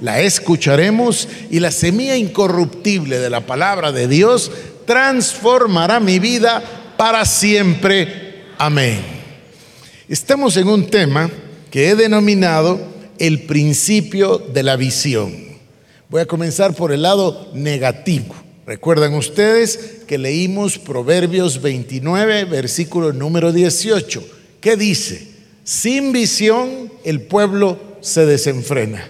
la escucharemos y la semilla incorruptible de la palabra de Dios transformará mi vida para siempre. Amén. Estamos en un tema que he denominado el principio de la visión. Voy a comenzar por el lado negativo. Recuerdan ustedes que leímos Proverbios 29, versículo número 18, que dice, sin visión el pueblo se desenfrena.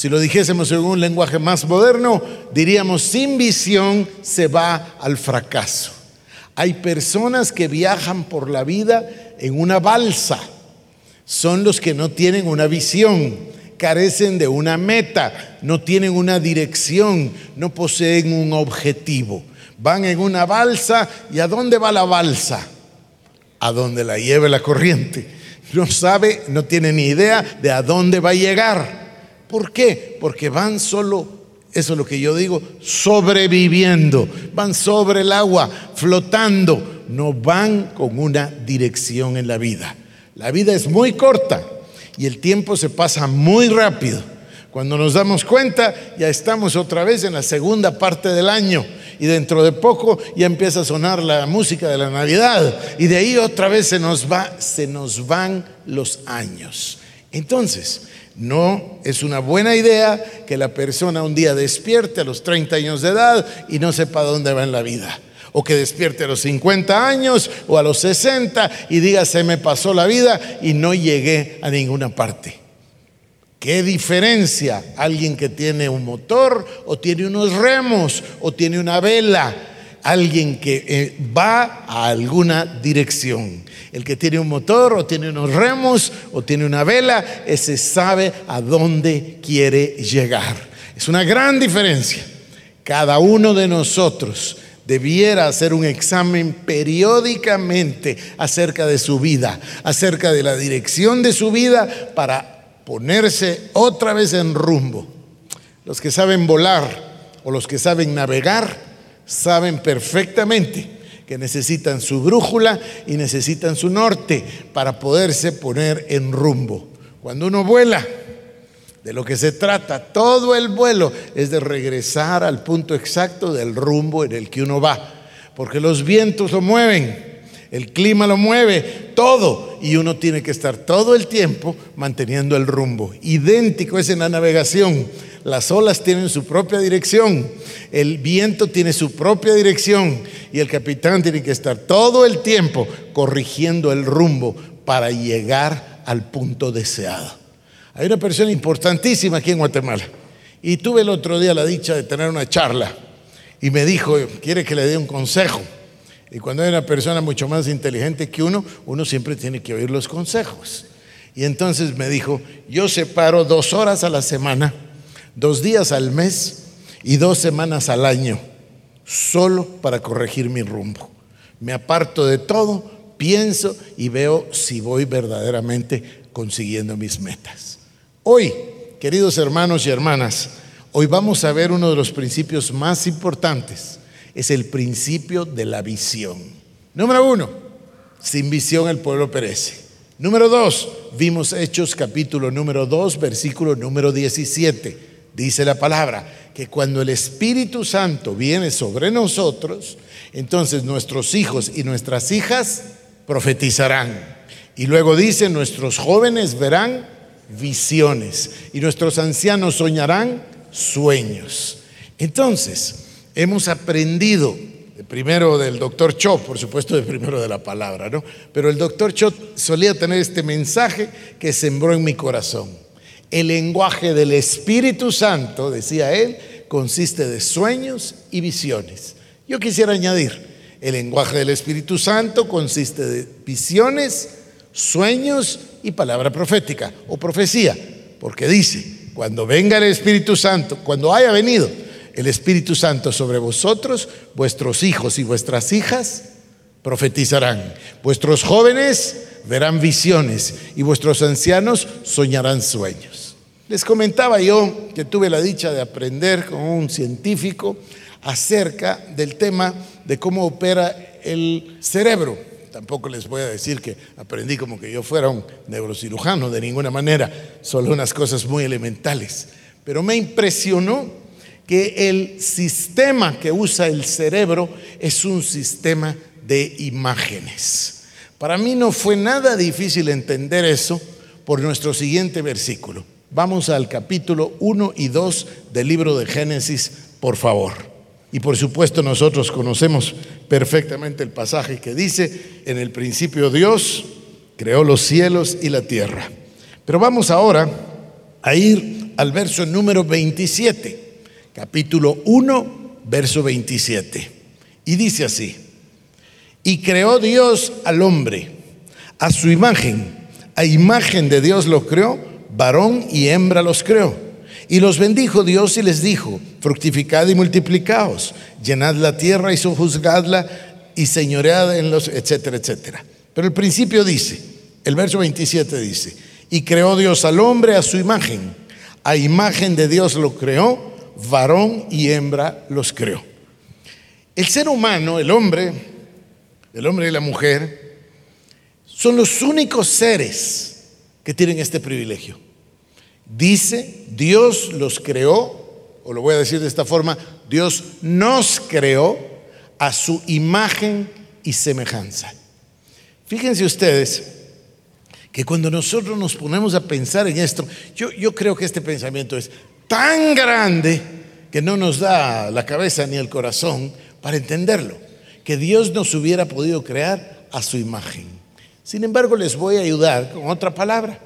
Si lo dijésemos en un lenguaje más moderno, diríamos, sin visión se va al fracaso. Hay personas que viajan por la vida en una balsa. Son los que no tienen una visión, carecen de una meta, no tienen una dirección, no poseen un objetivo. Van en una balsa y ¿a dónde va la balsa? A donde la lleve la corriente. No sabe, no tiene ni idea de a dónde va a llegar. ¿Por qué? Porque van solo, eso es lo que yo digo, sobreviviendo, van sobre el agua, flotando, no van con una dirección en la vida. La vida es muy corta y el tiempo se pasa muy rápido. Cuando nos damos cuenta, ya estamos otra vez en la segunda parte del año y dentro de poco ya empieza a sonar la música de la Navidad y de ahí otra vez se nos va, se nos van los años. Entonces, no es una buena idea que la persona un día despierte a los 30 años de edad y no sepa dónde va en la vida. O que despierte a los 50 años o a los 60 y diga se me pasó la vida y no llegué a ninguna parte. ¿Qué diferencia alguien que tiene un motor o tiene unos remos o tiene una vela? Alguien que eh, va a alguna dirección. El que tiene un motor o tiene unos remos o tiene una vela, ese sabe a dónde quiere llegar. Es una gran diferencia. Cada uno de nosotros debiera hacer un examen periódicamente acerca de su vida, acerca de la dirección de su vida para ponerse otra vez en rumbo. Los que saben volar o los que saben navegar, saben perfectamente que necesitan su brújula y necesitan su norte para poderse poner en rumbo. Cuando uno vuela, de lo que se trata, todo el vuelo es de regresar al punto exacto del rumbo en el que uno va, porque los vientos lo mueven, el clima lo mueve, todo, y uno tiene que estar todo el tiempo manteniendo el rumbo. Idéntico es en la navegación las olas tienen su propia dirección, el viento tiene su propia dirección y el capitán tiene que estar todo el tiempo corrigiendo el rumbo para llegar al punto deseado. Hay una persona importantísima aquí en Guatemala y tuve el otro día la dicha de tener una charla y me dijo, quiere que le dé un consejo. Y cuando hay una persona mucho más inteligente que uno, uno siempre tiene que oír los consejos. Y entonces me dijo, yo separo dos horas a la semana dos días al mes y dos semanas al año, solo para corregir mi rumbo. Me aparto de todo, pienso y veo si voy verdaderamente consiguiendo mis metas. Hoy, queridos hermanos y hermanas, hoy vamos a ver uno de los principios más importantes. Es el principio de la visión. Número uno, sin visión el pueblo perece. Número dos, vimos Hechos capítulo número dos, versículo número 17 dice la palabra, que cuando el Espíritu Santo viene sobre nosotros, entonces nuestros hijos y nuestras hijas profetizarán. Y luego dice, nuestros jóvenes verán visiones y nuestros ancianos soñarán sueños. Entonces, hemos aprendido primero del doctor Cho, por supuesto de primero de la palabra, ¿no? Pero el doctor Cho solía tener este mensaje que sembró en mi corazón. El lenguaje del Espíritu Santo, decía él, consiste de sueños y visiones. Yo quisiera añadir, el lenguaje del Espíritu Santo consiste de visiones, sueños y palabra profética o profecía, porque dice, cuando venga el Espíritu Santo, cuando haya venido el Espíritu Santo sobre vosotros, vuestros hijos y vuestras hijas profetizarán, vuestros jóvenes verán visiones y vuestros ancianos soñarán sueños. Les comentaba yo que tuve la dicha de aprender con un científico acerca del tema de cómo opera el cerebro. Tampoco les voy a decir que aprendí como que yo fuera un neurocirujano, de ninguna manera, solo unas cosas muy elementales. Pero me impresionó que el sistema que usa el cerebro es un sistema de imágenes. Para mí no fue nada difícil entender eso por nuestro siguiente versículo. Vamos al capítulo 1 y 2 del libro de Génesis, por favor. Y por supuesto nosotros conocemos perfectamente el pasaje que dice, en el principio Dios creó los cielos y la tierra. Pero vamos ahora a ir al verso número 27 capítulo 1, verso 27. Y dice así, y creó Dios al hombre a su imagen, a imagen de Dios lo creó, varón y hembra los creó. Y los bendijo Dios y les dijo, fructificad y multiplicaos, llenad la tierra y sojuzgadla y señoread en los, etcétera, etcétera. Pero el principio dice, el verso 27 dice, y creó Dios al hombre a su imagen, a imagen de Dios lo creó, varón y hembra los creó. El ser humano, el hombre, el hombre y la mujer, son los únicos seres que tienen este privilegio. Dice, Dios los creó, o lo voy a decir de esta forma, Dios nos creó a su imagen y semejanza. Fíjense ustedes que cuando nosotros nos ponemos a pensar en esto, yo, yo creo que este pensamiento es, tan grande que no nos da la cabeza ni el corazón para entenderlo, que Dios nos hubiera podido crear a su imagen. Sin embargo, les voy a ayudar con otra palabra.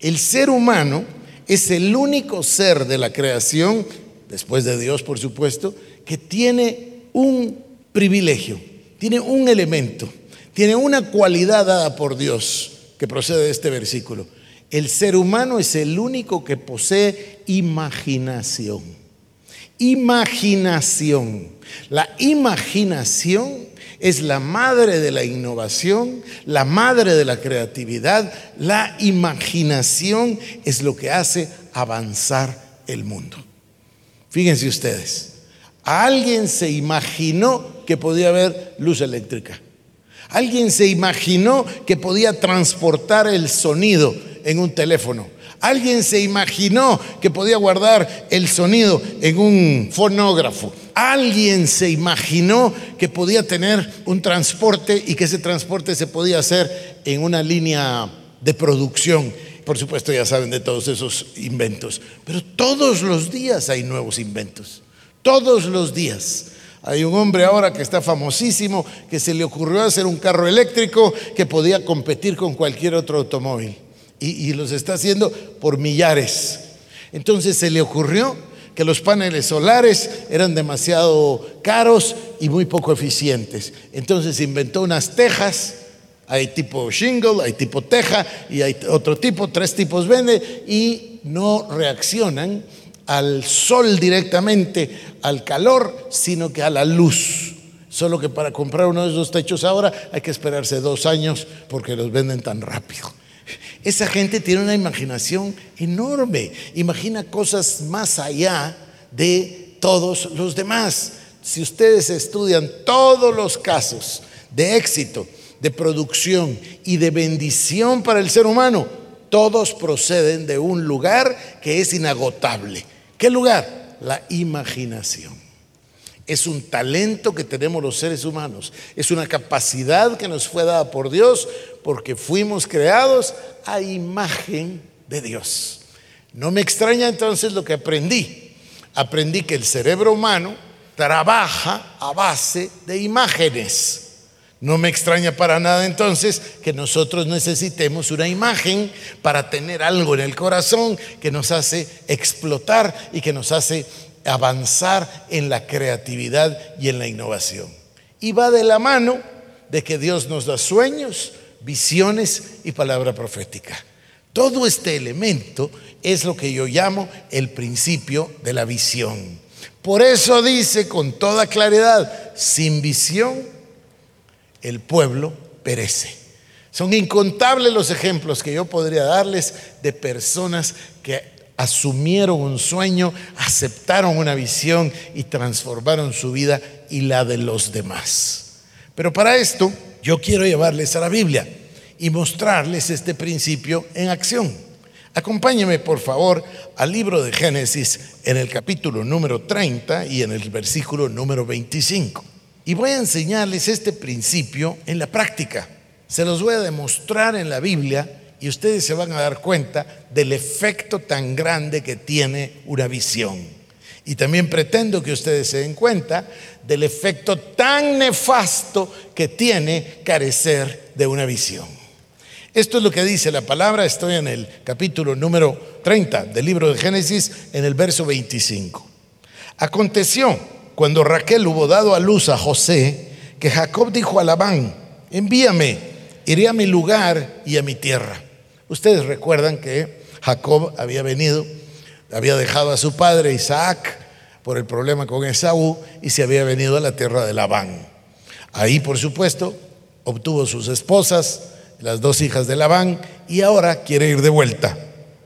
El ser humano es el único ser de la creación, después de Dios por supuesto, que tiene un privilegio, tiene un elemento, tiene una cualidad dada por Dios que procede de este versículo. El ser humano es el único que posee imaginación. Imaginación. La imaginación es la madre de la innovación, la madre de la creatividad. La imaginación es lo que hace avanzar el mundo. Fíjense ustedes, alguien se imaginó que podía haber luz eléctrica. Alguien se imaginó que podía transportar el sonido en un teléfono. Alguien se imaginó que podía guardar el sonido en un fonógrafo. Alguien se imaginó que podía tener un transporte y que ese transporte se podía hacer en una línea de producción. Por supuesto ya saben de todos esos inventos. Pero todos los días hay nuevos inventos. Todos los días. Hay un hombre ahora que está famosísimo que se le ocurrió hacer un carro eléctrico que podía competir con cualquier otro automóvil y, los está haciendo por millares. Entonces se le ocurrió que los paneles solares eran demasiado caros y muy poco eficientes. Entonces inventó unas tejas, hay tipo shingle, hay tipo teja y hay otro tipo, tres tipos vende y no reaccionan al sol directamente, al calor, sino que a la luz. Solo que para comprar uno de esos techos ahora hay que esperarse dos años porque los venden tan rápido. Esa gente tiene una imaginación enorme, imagina cosas más allá de todos los demás. Si ustedes estudian todos los casos de éxito, de producción y de bendición para el ser humano, todos proceden de un lugar que es inagotable. ¿Qué lugar? La imaginación. Es un talento que tenemos los seres humanos. Es una capacidad que nos fue dada por Dios porque fuimos creados a imagen de Dios. No me extraña entonces lo que aprendí. Aprendí que el cerebro humano trabaja a base de imágenes. No me extraña para nada entonces que nosotros necesitemos una imagen para tener algo en el corazón que nos hace explotar y que nos hace avanzar en la creatividad y en la innovación. Y va de la mano de que Dios nos da sueños, visiones y palabra profética. Todo este elemento es lo que yo llamo el principio de la visión. Por eso dice con toda claridad, sin visión el pueblo perece. Son incontables los ejemplos que yo podría darles de personas que asumieron un sueño, aceptaron una visión y transformaron su vida y la de los demás. Pero para esto yo quiero llevarles a la Biblia y mostrarles este principio en acción. Acompáñeme por favor al libro de Génesis en el capítulo número 30 y en el versículo número 25. Y voy a enseñarles este principio en la práctica. Se los voy a demostrar en la Biblia y ustedes se van a dar cuenta del efecto tan grande que tiene una visión. Y también pretendo que ustedes se den cuenta del efecto tan nefasto que tiene carecer de una visión. Esto es lo que dice la palabra, estoy en el capítulo número 30 del libro de Génesis, en el verso 25. Aconteció cuando Raquel hubo dado a luz a José, que Jacob dijo a Labán, envíame, iré a mi lugar y a mi tierra. Ustedes recuerdan que Jacob había venido, había dejado a su padre Isaac por el problema con Esaú y se había venido a la tierra de Labán. Ahí, por supuesto, obtuvo sus esposas, las dos hijas de Labán, y ahora quiere ir de vuelta.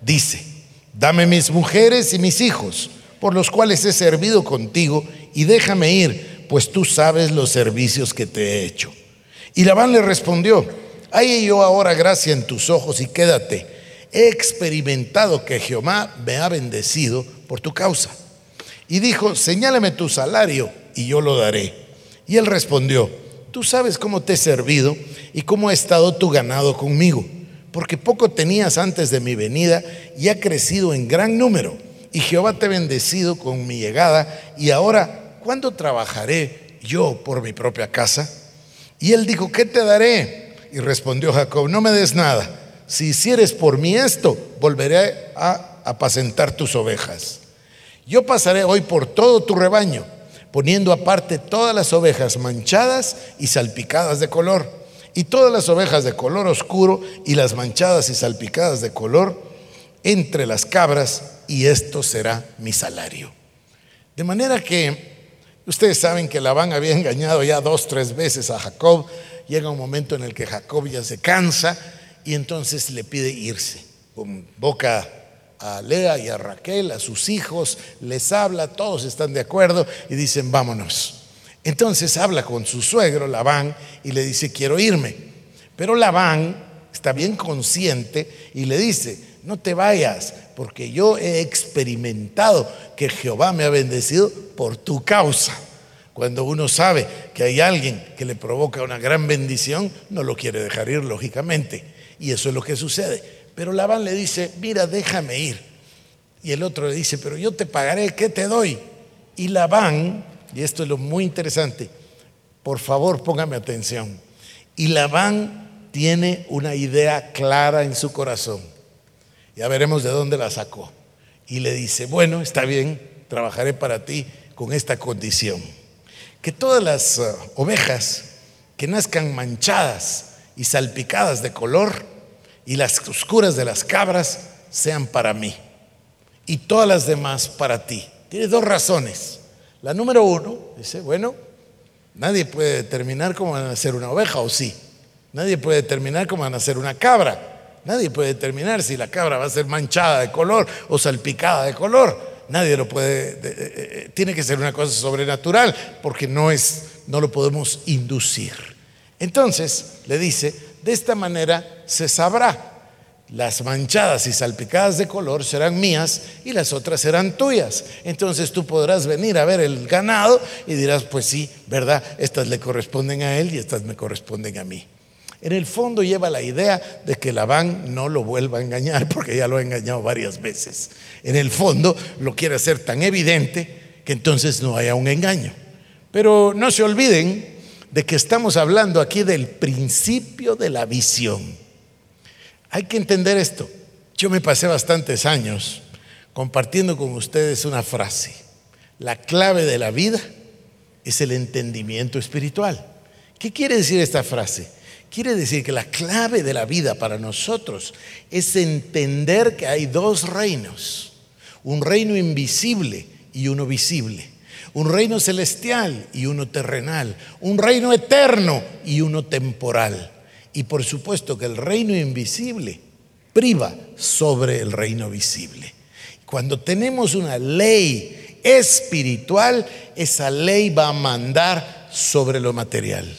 Dice, dame mis mujeres y mis hijos, por los cuales he servido contigo, y déjame ir, pues tú sabes los servicios que te he hecho. Y Labán le respondió, hay yo ahora gracia en tus ojos y quédate. He experimentado que Jehová me ha bendecido por tu causa. Y dijo, señálame tu salario y yo lo daré. Y él respondió, Tú sabes cómo te he servido y cómo ha estado tu ganado conmigo, porque poco tenías antes de mi venida y ha crecido en gran número. Y Jehová te ha bendecido con mi llegada. Y ahora, ¿cuándo trabajaré yo por mi propia casa? Y él dijo, ¿qué te daré? Y respondió Jacob, no me des nada. Si hicieres por mí esto, volveré a apacentar tus ovejas. Yo pasaré hoy por todo tu rebaño poniendo aparte todas las ovejas manchadas y salpicadas de color, y todas las ovejas de color oscuro y las manchadas y salpicadas de color entre las cabras, y esto será mi salario. De manera que ustedes saben que Labán había engañado ya dos, tres veces a Jacob, llega un momento en el que Jacob ya se cansa y entonces le pide irse boca a Lea y a Raquel, a sus hijos, les habla, todos están de acuerdo y dicen, vámonos. Entonces habla con su suegro, Labán, y le dice, quiero irme. Pero Labán está bien consciente y le dice, no te vayas, porque yo he experimentado que Jehová me ha bendecido por tu causa. Cuando uno sabe que hay alguien que le provoca una gran bendición, no lo quiere dejar ir, lógicamente. Y eso es lo que sucede. Pero Labán le dice, mira, déjame ir. Y el otro le dice, pero yo te pagaré, ¿qué te doy? Y Labán, y esto es lo muy interesante, por favor póngame atención. Y Labán tiene una idea clara en su corazón. Ya veremos de dónde la sacó. Y le dice, bueno, está bien, trabajaré para ti con esta condición. Que todas las uh, ovejas que nazcan manchadas y salpicadas de color, y las oscuras de las cabras sean para mí y todas las demás para ti. Tiene dos razones. La número uno, dice, bueno, nadie puede determinar cómo van a ser una oveja o sí. Nadie puede determinar cómo van a ser una cabra. Nadie puede determinar si la cabra va a ser manchada de color o salpicada de color. Nadie lo puede, eh, eh, tiene que ser una cosa sobrenatural porque no es, no lo podemos inducir. Entonces le dice, de esta manera se sabrá. Las manchadas y salpicadas de color serán mías y las otras serán tuyas. Entonces tú podrás venir a ver el ganado y dirás, pues sí, ¿verdad? Estas le corresponden a él y estas me corresponden a mí. En el fondo lleva la idea de que Labán no lo vuelva a engañar porque ya lo ha engañado varias veces. En el fondo lo quiere hacer tan evidente que entonces no haya un engaño. Pero no se olviden de que estamos hablando aquí del principio de la visión. Hay que entender esto. Yo me pasé bastantes años compartiendo con ustedes una frase. La clave de la vida es el entendimiento espiritual. ¿Qué quiere decir esta frase? Quiere decir que la clave de la vida para nosotros es entender que hay dos reinos, un reino invisible y uno visible. Un reino celestial y uno terrenal. Un reino eterno y uno temporal. Y por supuesto que el reino invisible priva sobre el reino visible. Cuando tenemos una ley espiritual, esa ley va a mandar sobre lo material.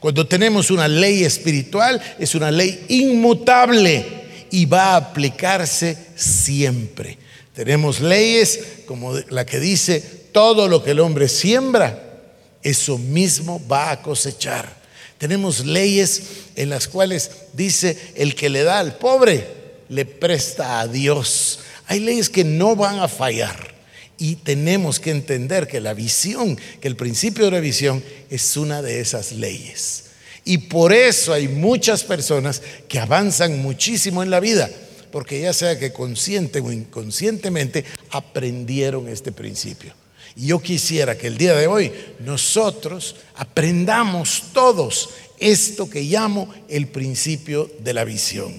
Cuando tenemos una ley espiritual, es una ley inmutable y va a aplicarse siempre. Tenemos leyes como la que dice, todo lo que el hombre siembra, eso mismo va a cosechar. Tenemos leyes en las cuales dice, el que le da al pobre, le presta a Dios. Hay leyes que no van a fallar. Y tenemos que entender que la visión, que el principio de la visión es una de esas leyes. Y por eso hay muchas personas que avanzan muchísimo en la vida porque ya sea que consciente o inconscientemente aprendieron este principio. Y yo quisiera que el día de hoy nosotros aprendamos todos esto que llamo el principio de la visión.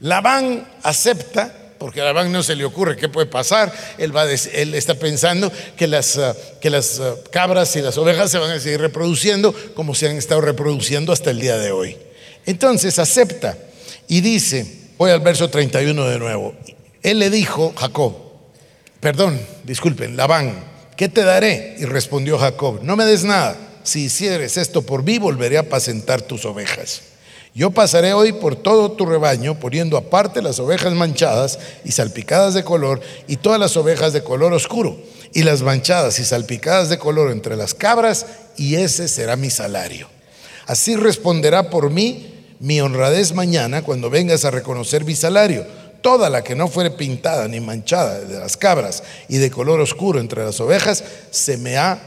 Labán acepta porque a Labán no se le ocurre qué puede pasar. Él, está pensando que las, ah, que las ah, cabras y las ovejas se van a seguir reproduciendo como se han estado reproduciendo hasta el día de hoy. Entonces acepta y dice, Voy al verso 31 de nuevo. Él le dijo, Jacob, perdón, disculpen, Labán, ¿qué te daré? Y respondió Jacob, no me des nada. Si hicieres esto por mí, volveré a apacentar tus ovejas. Yo pasaré hoy por todo tu rebaño, poniendo aparte las ovejas manchadas y salpicadas de color y todas las ovejas de color oscuro, y las manchadas y salpicadas de color entre las cabras, y ese será mi salario. Así responderá por mí mi honradez mañana cuando vengas a reconocer mi salario. Toda la que no fuere pintada ni manchada de las cabras y de color oscuro entre las ovejas, se me ha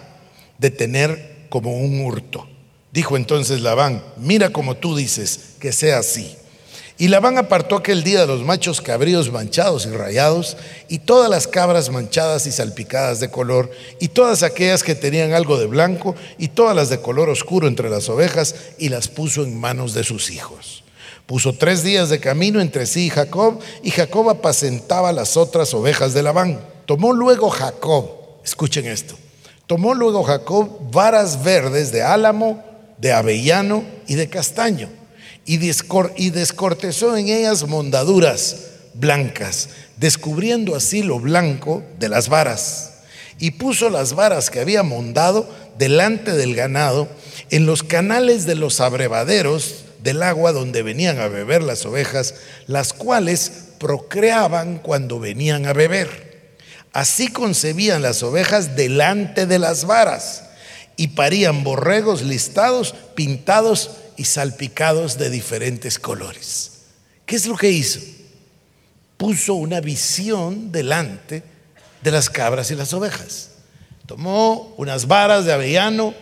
de tener como un hurto. Dijo entonces Labán, mira como tú dices, que sea así. Y Labán apartó aquel día los machos cabríos manchados y rayados, y todas las cabras manchadas y salpicadas de color, y todas aquellas que tenían algo de blanco, y todas las de color oscuro entre las ovejas, y las puso en manos de sus hijos. Puso tres días de camino entre sí y Jacob, y Jacob apacentaba las otras ovejas de Labán. Tomó luego Jacob, escuchen esto, tomó luego Jacob varas verdes de álamo, de avellano y de castaño y, descortezó en ellas mondaduras blancas, descubriendo así lo blanco de las varas. Y puso las varas que había mondado delante del ganado en los canales de los abrevaderos del agua donde venían a beber las ovejas, las cuales procreaban cuando venían a beber. Así concebían las ovejas delante de las varas y parían borregos listados, pintados y salpicados de diferentes colores. ¿Qué es lo que hizo? Puso una visión delante de las cabras y las ovejas. Tomó unas varas de avellano,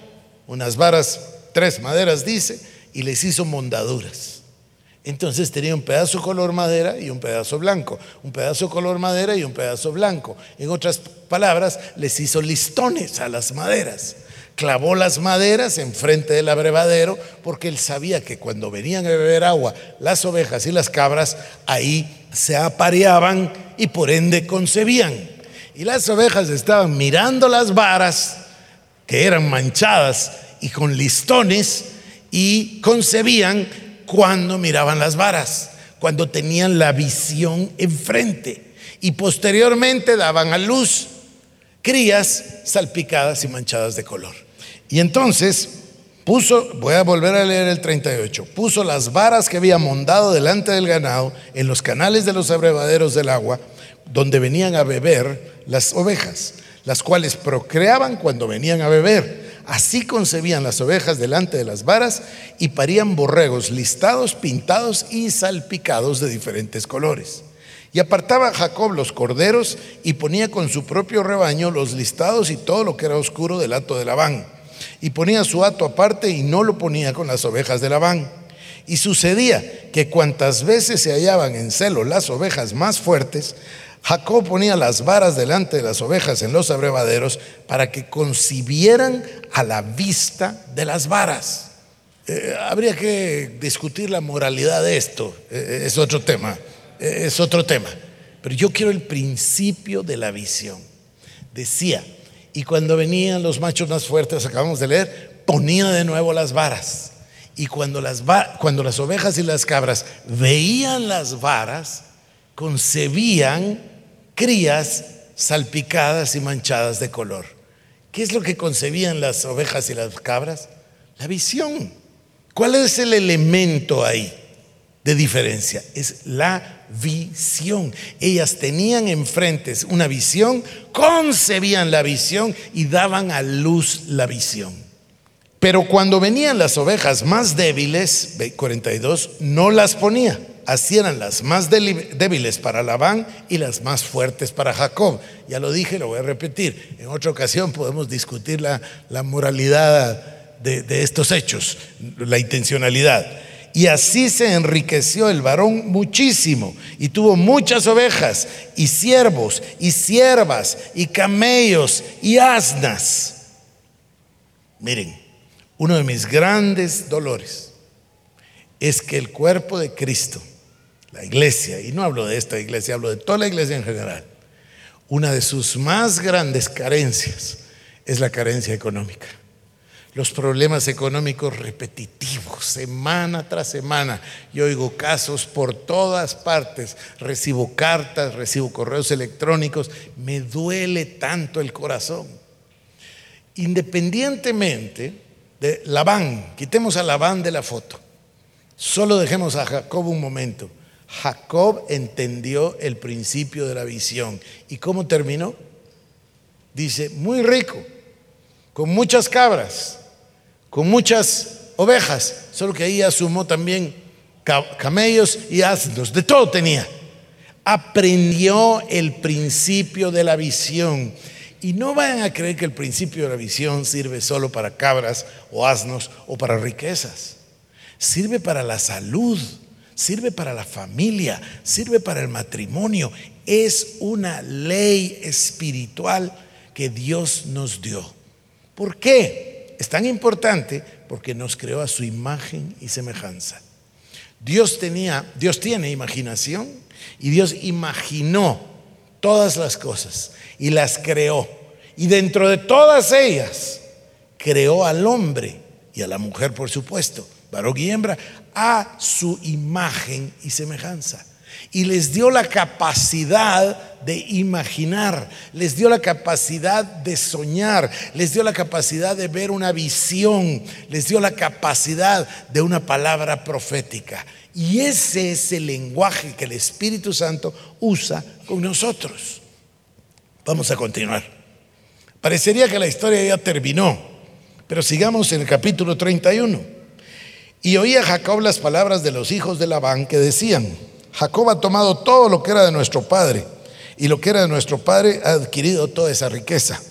unas varas, tres maderas dice, y les hizo mondaduras. Entonces tenía un pedazo color madera y un pedazo blanco, un pedazo color madera y un pedazo blanco. En otras palabras, les hizo listones a las maderas clavó las maderas enfrente del abrevadero porque él sabía que cuando venían a beber agua las ovejas y las cabras, ahí se apareaban y por ende concebían. Y las ovejas estaban mirando las varas que eran manchadas y con listones y concebían cuando miraban las varas, cuando tenían la visión enfrente y posteriormente daban a luz crías salpicadas y manchadas de color. Y entonces puso, voy a volver a leer el 38, puso las varas que había mondado delante del ganado en los canales de los abrevaderos del agua, donde venían a beber las ovejas, las cuales procreaban cuando venían a beber. Así concebían las ovejas delante de las varas y parían borregos listados, pintados y salpicados de diferentes colores. Y apartaba Jacob los corderos y ponía con su propio rebaño los listados y todo lo que era oscuro del hato de Labán y ponía su hato aparte y no lo ponía con las ovejas de Labán. Y sucedía que cuantas veces se hallaban en celo las ovejas más fuertes, Jacob ponía las varas delante de las ovejas en los abrevaderos para que concibieran a la vista de las varas. Eh, habría que discutir la moralidad de esto, eh, es otro tema, eh, es otro tema. Pero yo quiero el principio de la visión. Decía, Y cuando venían los machos más fuertes, acabamos de leer, ponía de nuevo las varas. Y cuando las, cuando las ovejas y las cabras veían las varas, concebían crías salpicadas y manchadas de color. ¿Qué es lo que concebían las ovejas y las cabras? La visión. ¿Cuál es el elemento ahí de diferencia? Es la visión. Ellas tenían enfrente una visión, concebían la visión y daban a luz la visión. Pero cuando venían las ovejas más débiles, 42, no las ponía. Así eran las más débiles para Labán y las más fuertes para Jacob. Ya lo dije, lo voy a repetir. En otra ocasión podemos discutir la, moralidad de, de estos hechos, la intencionalidad. Y así se enriqueció el varón muchísimo y tuvo muchas ovejas y siervos y siervas y camellos y asnas. Miren, uno de mis grandes dolores es que el cuerpo de Cristo la iglesia, y no hablo de esta iglesia, hablo de toda la iglesia en general, una de sus más grandes carencias es la carencia económica. Los problemas económicos repetitivos, semana tras semana. Yo oigo casos por todas partes, recibo cartas, recibo correos electrónicos, me duele tanto el corazón. Independientemente de Labán, quitemos a Labán de la foto, solo dejemos a Jacob un momento. Jacob entendió el principio de la visión. ¿Y cómo terminó? Dice, muy rico, con muchas cabras, con muchas ovejas, solo que ahí asumó también camellos y asnos, de todo tenía. Aprendió el principio de la visión. Y no vayan a creer que el principio de la visión sirve solo para cabras o asnos o para riquezas. Sirve para la salud sirve para la familia, sirve para el matrimonio. Es una ley espiritual que Dios nos dio. ¿Por qué? Es tan importante porque nos creó a su imagen y semejanza. Dios tenía, Dios tiene imaginación y Dios imaginó todas las cosas y las creó. Y dentro de todas ellas creó al hombre y a la mujer, por supuesto, varón y hembra, a su imagen y semejanza. Y les dio la capacidad de imaginar, les dio la capacidad de soñar, les dio la capacidad de ver una visión, les dio la capacidad de una palabra profética. Y ese es el lenguaje que el Espíritu Santo usa con nosotros. Vamos a continuar. Parecería que la historia ya terminó, pero sigamos en el capítulo 31. Y oía Jacob las palabras de los hijos de Labán que decían, Jacob ha tomado todo lo que era de nuestro padre, y lo que era de nuestro padre ha adquirido toda esa riqueza.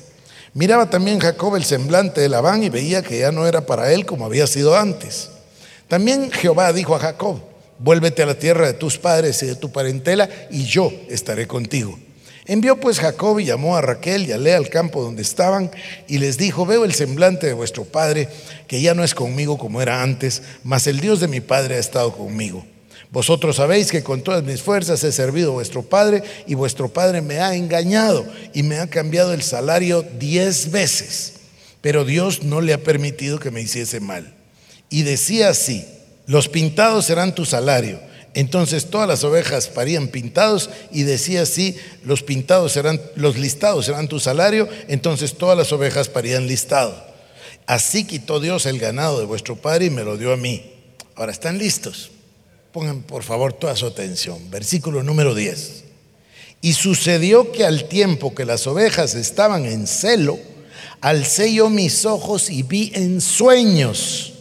Miraba también Jacob el semblante de Labán y veía que ya no era para él como había sido antes. También Jehová dijo a Jacob, vuélvete a la tierra de tus padres y de tu parentela, y yo estaré contigo. Envió pues Jacob y llamó a Raquel y a Lea al campo donde estaban y les dijo, veo el semblante de vuestro padre, que ya no es conmigo como era antes, mas el Dios de mi padre ha estado conmigo. Vosotros sabéis que con todas mis fuerzas he servido a vuestro padre y vuestro padre me ha engañado y me ha cambiado el salario diez veces, pero Dios no le ha permitido que me hiciese mal. Y decía así, los pintados serán tu salario entonces todas las ovejas parían pintados y decía así, los pintados serán, los listados serán tu salario, entonces todas las ovejas parían listado. Así quitó Dios el ganado de vuestro padre y me lo dio a mí. Ahora, ¿están listos? Pongan por favor toda su atención. Versículo número 10. Y sucedió que al tiempo que las ovejas estaban en celo, alcé yo mis ojos y vi en sueños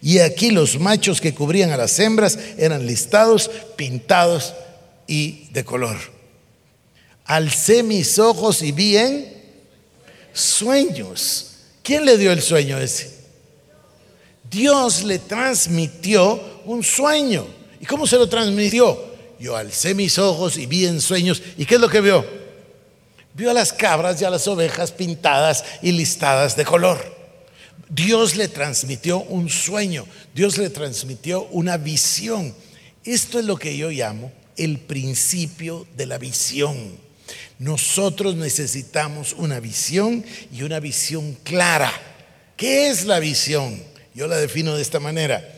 y aquí los machos que cubrían a las hembras eran listados, pintados y de color. Alcé mis ojos y vi en sueños. ¿Quién le dio el sueño ese? Dios le transmitió un sueño. ¿Y cómo se lo transmitió? Yo alcé mis ojos y vi en sueños. ¿Y qué es lo que vio? Vio a las cabras y a las ovejas pintadas y listadas de color. Dios le transmitió un sueño, Dios le transmitió una visión. Esto es lo que yo llamo el principio de la visión. Nosotros necesitamos una visión y una visión clara. ¿Qué es la visión? Yo la defino de esta manera.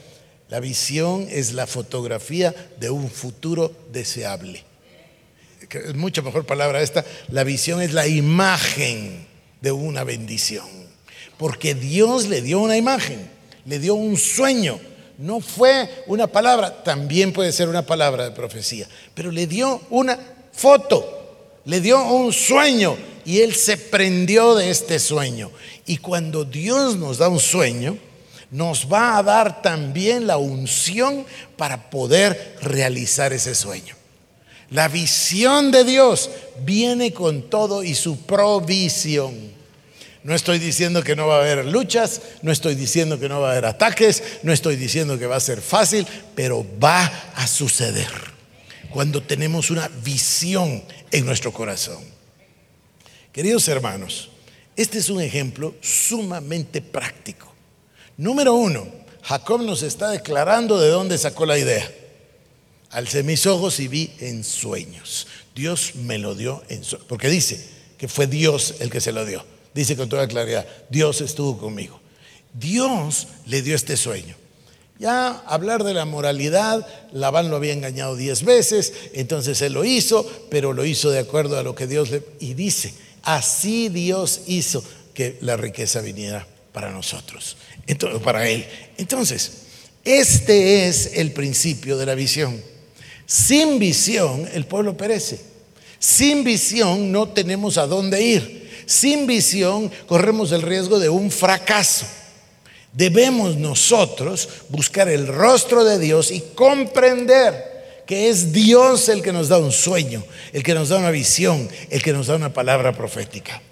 La visión es la fotografía de un futuro deseable. Es mucha mejor palabra esta. La visión es la imagen de una bendición. Porque Dios le dio una imagen, le dio un sueño. No fue una palabra, también puede ser una palabra de profecía, pero le dio una foto, le dio un sueño y él se prendió de este sueño. Y cuando Dios nos da un sueño, nos va a dar también la unción para poder realizar ese sueño. La visión de Dios viene con todo y su provisión. No estoy diciendo que no va a haber luchas, no estoy diciendo que no va a haber ataques, no estoy diciendo que va a ser fácil, pero va a suceder cuando tenemos una visión en nuestro corazón. Queridos hermanos, este es un ejemplo sumamente práctico. Número uno, Jacob nos está declarando de dónde sacó la idea. Alcé mis ojos y vi en sueños. Dios me lo dio en sueños. Porque dice que fue Dios el que se lo dio. Dice con toda claridad, Dios estuvo conmigo. Dios le dio este sueño. Ya hablar de la moralidad, Labán lo había engañado diez veces, entonces él lo hizo, pero lo hizo de acuerdo a lo que Dios le... Y dice, así Dios hizo que la riqueza viniera para nosotros para él. Entonces, este es el principio de la visión. Sin visión el pueblo perece. Sin visión no tenemos a dónde ir. Sin visión corremos el riesgo de un fracaso. Debemos nosotros buscar el rostro de Dios y comprender que es Dios el que nos da un sueño, el que nos da una visión, el que nos da una palabra profética.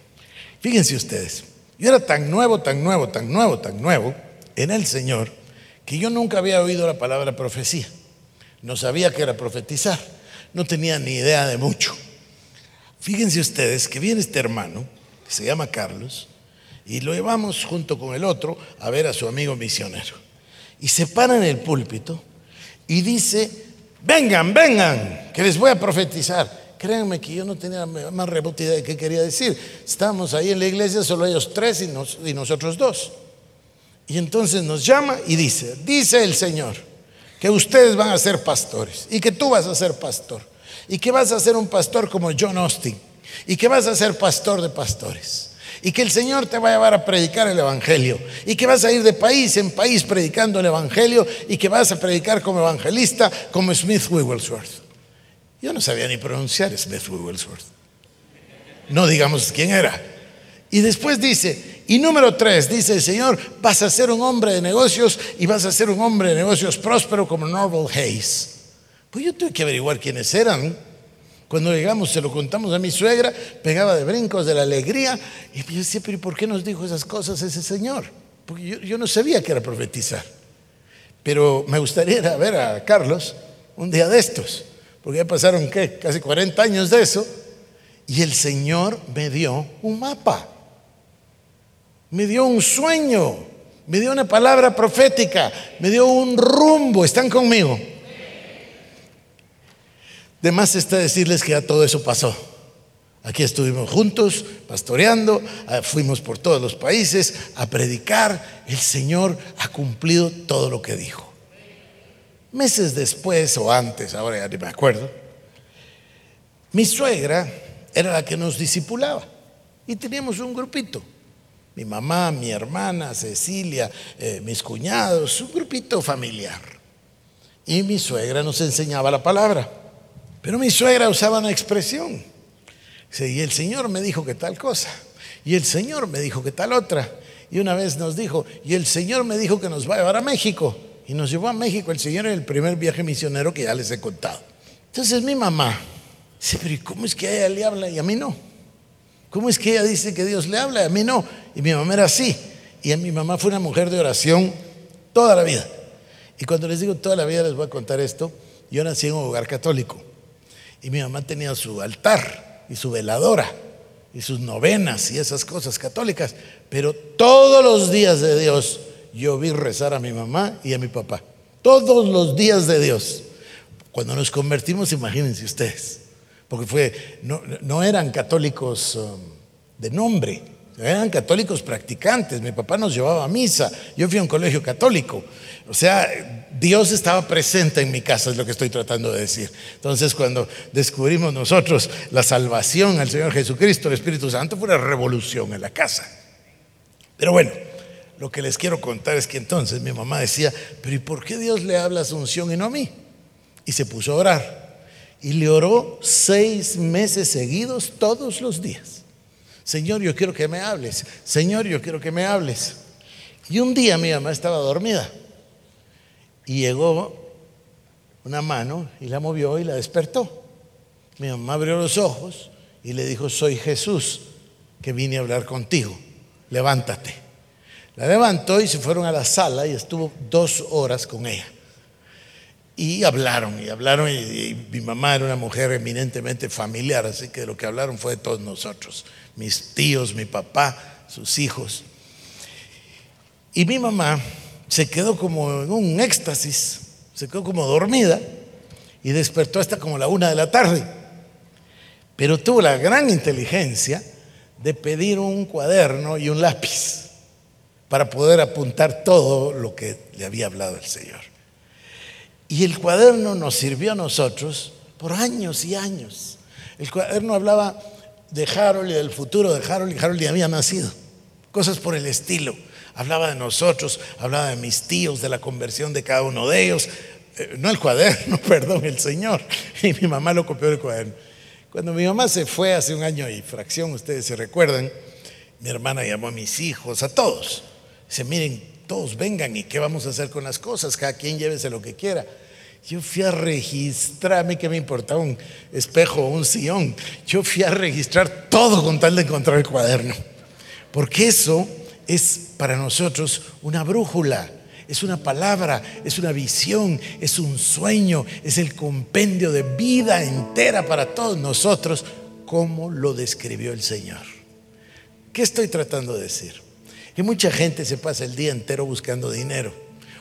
Fíjense ustedes, yo era tan nuevo, tan nuevo, tan nuevo, tan nuevo en el Señor que yo nunca había oído la palabra profecía. No sabía que era profetizar. No tenía ni idea de mucho. Fíjense ustedes que viene este hermano, que se llama Carlos, y lo llevamos junto con el otro a ver a su amigo misionero. Y se para en el púlpito y dice, vengan, vengan, que les voy a profetizar. Créanme que yo no tenía más rebota idea de qué quería decir. Estábamos ahí en la iglesia, solo ellos tres y, y nosotros dos. Y entonces nos llama y dice, dice el Señor, que ustedes van a ser pastores y que tú vas a ser pastor y que vas a ser un pastor como John Austin y que vas a ser pastor de pastores y que el Señor te va a llevar a predicar el Evangelio y que vas a ir de país en país predicando el Evangelio y que vas a predicar como evangelista como Smith Wigglesworth. Yo no sabía ni pronunciar Smith Wigglesworth. No digamos quién era. Y después dice, y número tres, dice el Señor, vas a ser un hombre de negocios y vas a ser un hombre de negocios próspero como Norval Hayes. Pues yo tuve que averiguar quiénes eran. Cuando llegamos, se lo contamos a mi suegra, pegaba de brincos de la alegría. Y yo decía, pero ¿por qué nos dijo esas cosas ese Señor? Porque yo, yo no sabía que era profetizar. Pero me gustaría ver a Carlos un día de estos porque ya pasaron, ¿qué? Casi 40 años de eso, y el Señor me dio un mapa, me dio un sueño, me dio una palabra profética, me dio un rumbo, ¿están conmigo? De más está decirles que ya todo eso pasó. Aquí estuvimos juntos, pastoreando, ah, fuimos por todos los países a predicar. El Señor ha cumplido todo lo que dijo. Meses después o antes, ahora ya ni me acuerdo, mi suegra era la que nos discipulaba y teníamos un grupito. Mi mamá, mi hermana, Cecilia, eh, mis cuñados, un grupito familiar. Y mi suegra nos enseñaba la palabra. Pero mi suegra usaba una expresión. Y el Señor me dijo que tal cosa. Y el Señor me dijo que tal otra. Y una vez nos dijo, y el Señor me dijo que nos va a llevar a México y nos llevó a México. El Señor en el primer viaje misionero que ya les he contado. Entonces mi mamá dice, pero ¿cómo es que a ella le habla y a mí no? ¿Cómo es que ella dice que Dios le habla y a mí no? Y mi mamá era así. Y mi mamá fue una mujer de oración toda la vida. Y cuando les digo toda la vida les voy a contar esto. Yo nací en un hogar católico. Y mi mamá tenía su altar y su veladora y sus novenas y esas cosas católicas. Pero todos los días de Dios yo vi rezar a mi mamá y a mi papá. Todos los días de Dios. Cuando nos convertimos, imagínense ustedes, porque no, no eran católicos um, de nombre, eran católicos practicantes. Mi papá nos llevaba a misa, yo fui a un colegio católico. O sea, Dios estaba presente en mi casa, es lo que estoy tratando de decir. Entonces, cuando descubrimos nosotros la salvación al Señor Jesucristo, el Espíritu Santo, fue una revolución en la casa. Pero bueno, lo que les quiero contar es que entonces mi mamá decía, pero ¿y por qué Dios le habla a Asunción y no a mí? Y se puso a orar. Y le oró seis meses seguidos todos los días. Señor, yo quiero que me hables. Señor, yo quiero que me hables. Y un día mi mamá estaba dormida. Y llegó una mano y la movió y la despertó. Mi mamá abrió los ojos y le dijo, soy Jesús que vine a hablar contigo. Levántate. La levantó y se fueron a la sala y estuvo dos horas con ella. Y hablaron, y hablaron, y, mi mamá era una mujer eminentemente familiar, así que lo que hablaron fue de todos nosotros, mis tíos, mi papá, sus hijos. Y mi mamá se quedó como en un éxtasis, se quedó como dormida y despertó hasta como la una de la tarde. Pero tuvo la gran inteligencia de pedir un cuaderno y un lápiz para poder apuntar todo lo que le había hablado el Señor. Y el cuaderno nos sirvió a nosotros por años y años. El cuaderno hablaba de Harold y del futuro de Harold y Harold ya había nacido. Cosas por el estilo. Hablaba de nosotros, hablaba de mis tíos, de la conversión de cada uno de ellos. Eh, no el cuaderno, perdón, el Señor. Y mi mamá lo copió del cuaderno. Cuando mi mamá se fue hace un año y fracción, ustedes se recuerdan, mi hermana llamó a mis hijos, a todos. Dice, miren, todos vengan y qué vamos a hacer con las cosas, cada quien llévese lo que quiera. Yo fui a registrar, a mí que me importaba un espejo o un sillón, yo fui a registrar todo con tal de encontrar el cuaderno. Porque eso es para nosotros una brújula, es una palabra, es una visión, es un sueño, es el compendio de vida entera para todos nosotros, como lo describió el Señor. ¿Qué estoy tratando de decir? Que mucha gente se pasa el día entero buscando dinero,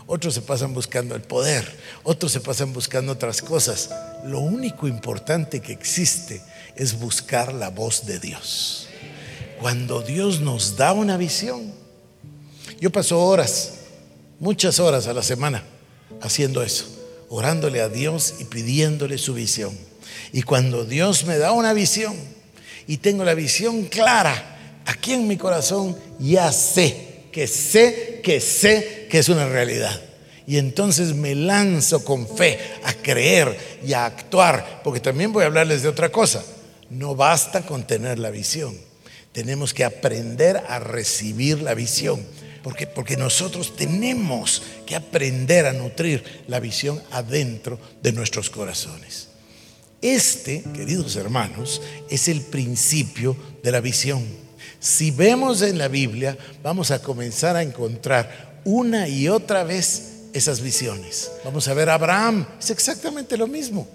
otros se pasan buscando el poder, otros se pasan buscando otras cosas. Lo único importante que existe es buscar la voz de Dios. Cuando Dios nos da una visión, yo paso horas, muchas horas a la semana haciendo eso, orándole a Dios y pidiéndole su visión. Y cuando Dios me da una visión y tengo la visión clara, aquí en mi corazón ya sé, que sé, que sé que es una realidad. Y entonces me lanzo con fe a creer y a actuar, porque también voy a hablarles de otra cosa. No basta con tener la visión, tenemos que aprender a recibir la visión, porque, porque nosotros tenemos que aprender a nutrir la visión adentro de nuestros corazones. Este, queridos hermanos, es el principio de la visión. Si vemos en la Biblia, vamos a comenzar a encontrar una y otra vez esas visiones. Vamos a ver a Abraham, es exactamente lo mismo.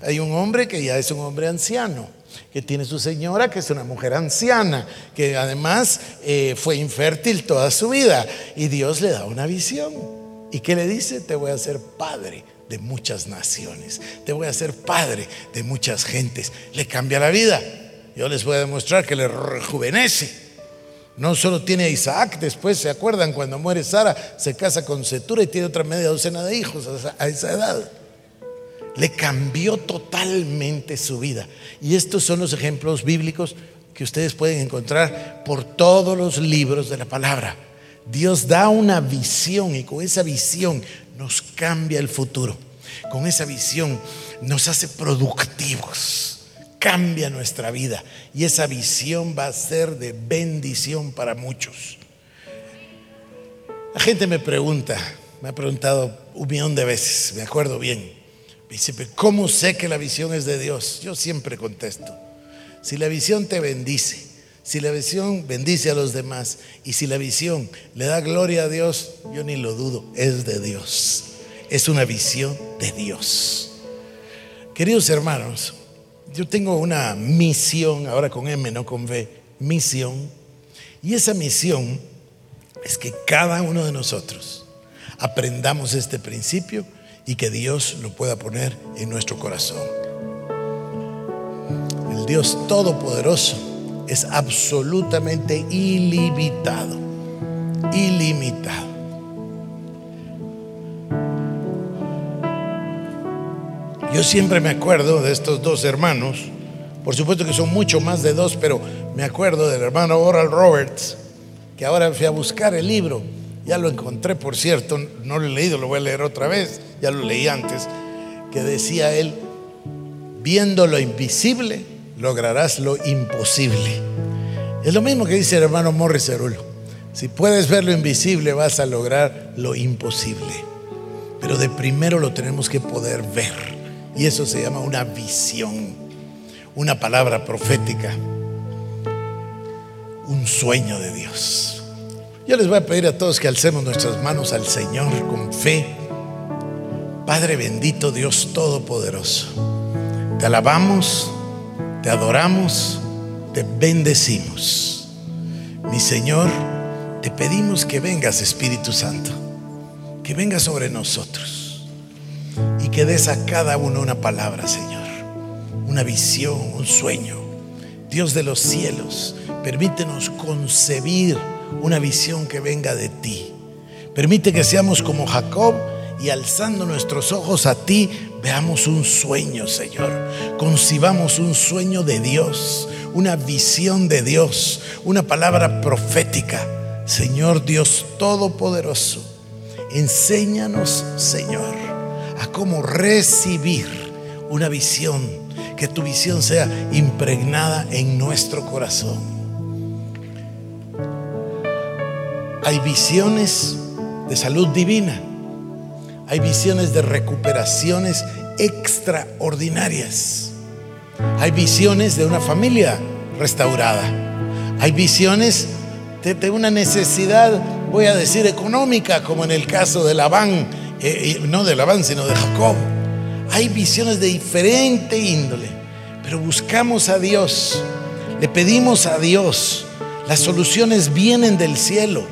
Hay un hombre que ya es un hombre anciano, que tiene su señora, que es una mujer anciana, que además eh, fue infértil toda su vida, y Dios le da una visión. ¿Y qué le dice? Te voy a hacer padre de muchas naciones, te voy a hacer padre de muchas gentes. Le cambia la vida. Yo les voy a demostrar que le rejuvenece. No solo tiene a Isaac, después se acuerdan cuando muere Sara, se casa con Setura y tiene otra media docena de hijos a esa edad. Le cambió totalmente su vida. Y estos son los ejemplos bíblicos que ustedes pueden encontrar por todos los libros de la palabra. Dios da una visión y con esa visión nos cambia el futuro. Con esa visión nos hace productivos cambia nuestra vida y esa visión va a ser de bendición para muchos. La gente me pregunta, me ha preguntado un millón de veces, me acuerdo bien, dice, ¿cómo sé que la visión es de Dios? Yo siempre contesto, si la visión te bendice, si la visión bendice a los demás y si la visión le da gloria a Dios, yo ni lo dudo, es de Dios. Es una visión de Dios. Queridos hermanos, yo tengo una misión, ahora con M, no con V, misión. Y esa misión es que cada uno de nosotros aprendamos este principio y que Dios lo pueda poner en nuestro corazón. el Dios Todopoderoso es absolutamente ilimitado. Ilimitado. Yo siempre me acuerdo de estos dos hermanos, por supuesto que son mucho más de dos, pero me acuerdo del hermano Oral Roberts, que ahora fui a buscar el libro, ya lo encontré, por cierto, no lo he leído, lo voy a leer otra vez, ya lo leí antes, que decía él, viendo lo invisible, lograrás lo imposible. Es lo mismo que dice el hermano Morris Cerulo. Si puedes ver lo invisible, vas a lograr lo imposible. Pero de primero lo tenemos que poder ver. Y eso se llama una visión, una palabra profética, un sueño de Dios. Yo les voy a pedir a todos que alcemos nuestras manos al Señor con fe. Padre bendito, Dios Todopoderoso, te alabamos, te adoramos te bendecimos. Mi Señor, te pedimos que vengas, Espíritu Santo, que vengas sobre nosotros que des a cada uno una palabra, Señor, una visión, un sueño. Dios de los cielos, permítenos concebir una visión que venga de ti. Permite que seamos como Jacob y alzando nuestros ojos a ti, veamos un sueño, Señor. Concibamos un sueño de Dios, una visión de Dios, una palabra profética. Señor Dios Todopoderoso, enséñanos, Señor, a cómo recibir una visión, que tu visión sea impregnada en nuestro corazón. Hay visiones de salud divina, hay visiones de recuperaciones extraordinarias. Hay visiones de una familia restaurada. Hay visiones de, una necesidad, voy a decir, económica, como en el caso de Labán, eh, no de Labán, sino de Jacob. Hay visiones de diferente índole, pero buscamos a Dios, le pedimos a Dios. Las soluciones vienen del cielo.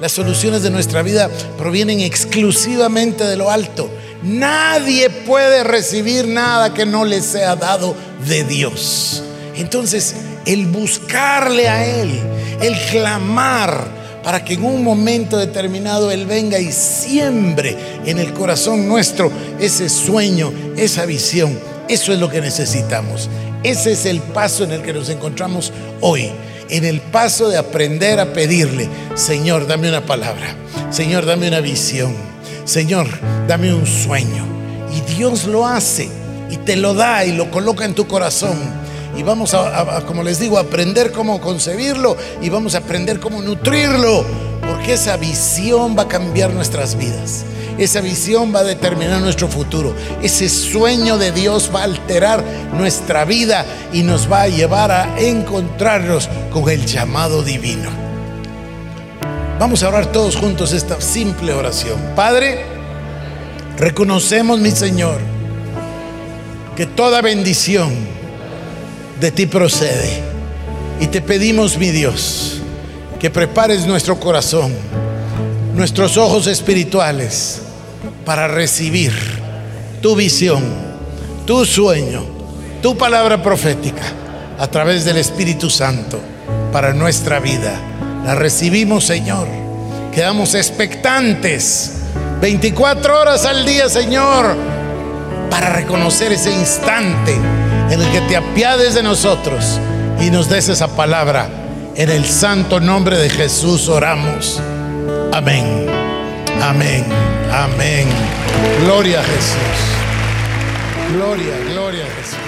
Las soluciones de nuestra vida provienen exclusivamente de lo alto. Nadie puede recibir nada que no le sea dado de Dios. Entonces, el buscarle a Él, el clamar para que en un momento determinado Él venga y siembre en el corazón nuestro ese sueño, esa visión, eso es lo que necesitamos. Ese es el paso en el que nos encontramos hoy. En el paso de aprender a pedirle, Señor, dame una palabra. Señor, dame una visión. Señor, dame un sueño. Y Dios lo hace y te lo da y lo coloca en tu corazón. Y vamos a, como les digo, aprender cómo concebirlo y vamos a aprender cómo nutrirlo, porque esa visión va a cambiar nuestras vidas. Esa visión va a determinar nuestro futuro. Ese sueño de Dios va a alterar nuestra vida y nos va a llevar a encontrarnos con el llamado divino. Vamos a orar todos juntos esta simple oración. Padre, reconocemos, mi Señor, que toda bendición de ti procede. Y te pedimos, mi Dios, que prepares nuestro corazón, nuestros ojos espirituales para recibir tu visión, tu sueño, tu palabra profética a través del Espíritu Santo para nuestra vida. La recibimos, Señor. Quedamos expectantes 24 horas al día, Señor para reconocer ese instante en el que te apiades de nosotros y nos des esa palabra. En el santo nombre de Jesús oramos. Amén. Amén. Amén. Gloria a Jesús. Gloria, gloria a Jesús.